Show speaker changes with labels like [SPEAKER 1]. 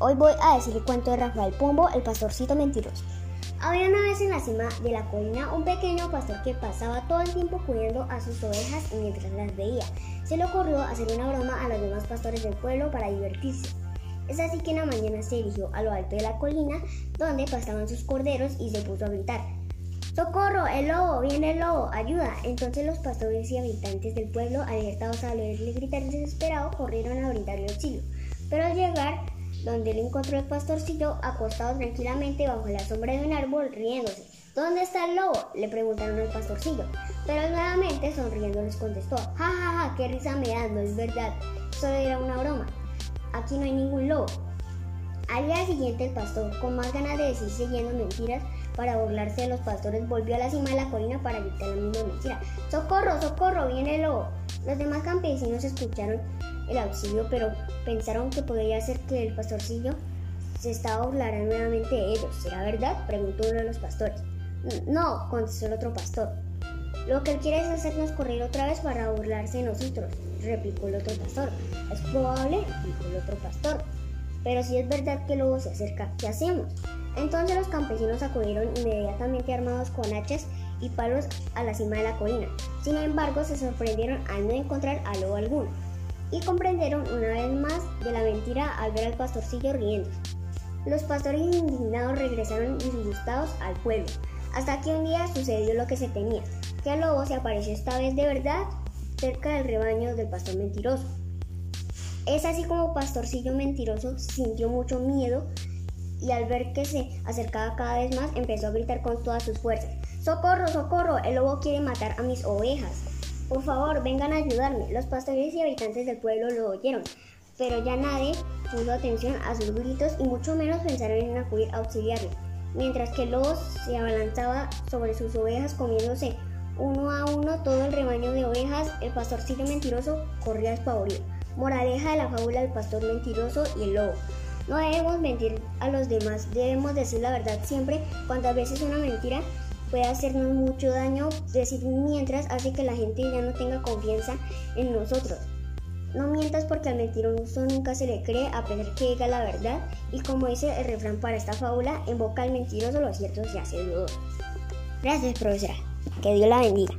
[SPEAKER 1] Hoy voy a decir el cuento de Rafael Pombo, el pastorcito mentiroso. Había una vez en la cima de la colina un pequeño pastor que pasaba todo el tiempo cuidando a sus ovejas mientras las veía. Se le ocurrió hacer una broma a los demás pastores del pueblo para divertirse. Es así que una mañana se dirigió a lo alto de la colina donde pastaban sus corderos y se puso a gritar. ¡Socorro! ¡El lobo! ¡Viene el lobo! ¡Ayuda! Entonces los pastores y habitantes del pueblo, alertados al oírle gritar desesperado, corrieron a brindarle auxilio. Pero al llegar donde le encontró el pastorcillo acostado tranquilamente bajo la sombra de un árbol riéndose. ¿Dónde está el lobo? le preguntaron al pastorcillo. Pero nuevamente sonriendo les contestó, ja ja ja, qué risa me da, no es verdad, solo era una broma. Aquí no hay ningún lobo. Al día siguiente el pastor, con más ganas de decirse lleno mentiras para burlarse de los pastores, volvió a la cima de la colina para gritar la misma mentira. ¡Socorro, socorro! ¡Viene el lobo! Los demás campesinos escucharon el auxilio, pero pensaron que podría ser que el pastorcillo se estaba burlando nuevamente de ellos. ¿Será verdad? preguntó uno de los pastores. No, contestó el otro pastor. Lo que él quiere es hacernos correr otra vez para burlarse de nosotros, replicó el otro pastor. Es probable, dijo el otro pastor. Pero si es verdad que lobo se acerca, ¿qué hacemos? Entonces los campesinos acudieron inmediatamente armados con hachas y palos a la cima de la colina. Sin embargo, se sorprendieron al no encontrar a lobo alguno y comprendieron una vez más de la mentira al ver al pastorcillo riendo. Los pastores indignados regresaron disgustados al pueblo, hasta que un día sucedió lo que se temía, que el lobo se apareció esta vez de verdad cerca del rebaño del pastor mentiroso. Es así como Pastorcillo Mentiroso sintió mucho miedo y al ver que se acercaba cada vez más empezó a gritar con todas sus fuerzas. ¡Socorro, socorro! El lobo quiere matar a mis ovejas. Por favor, vengan a ayudarme. Los pastores y habitantes del pueblo lo oyeron, pero ya nadie puso atención a sus gritos y mucho menos pensaron en acudir a auxiliarle. Mientras que el lobo se abalanzaba sobre sus ovejas comiéndose uno a uno todo el rebaño de ovejas, el pastorcillo mentiroso corría despavorido. Moraleja de la fábula del pastor mentiroso y el lobo. No debemos mentir a los demás, debemos decir la verdad siempre. Cuantas veces una mentira puede hacernos mucho daño, decir mientras hace que la gente ya no tenga confianza en nosotros. No mientas porque al mentiroso nunca se le cree a pesar que diga la verdad y como dice el refrán para esta fábula, en boca del mentiroso lo cierto se hace dudoso. Gracias profesora, que Dios la bendiga.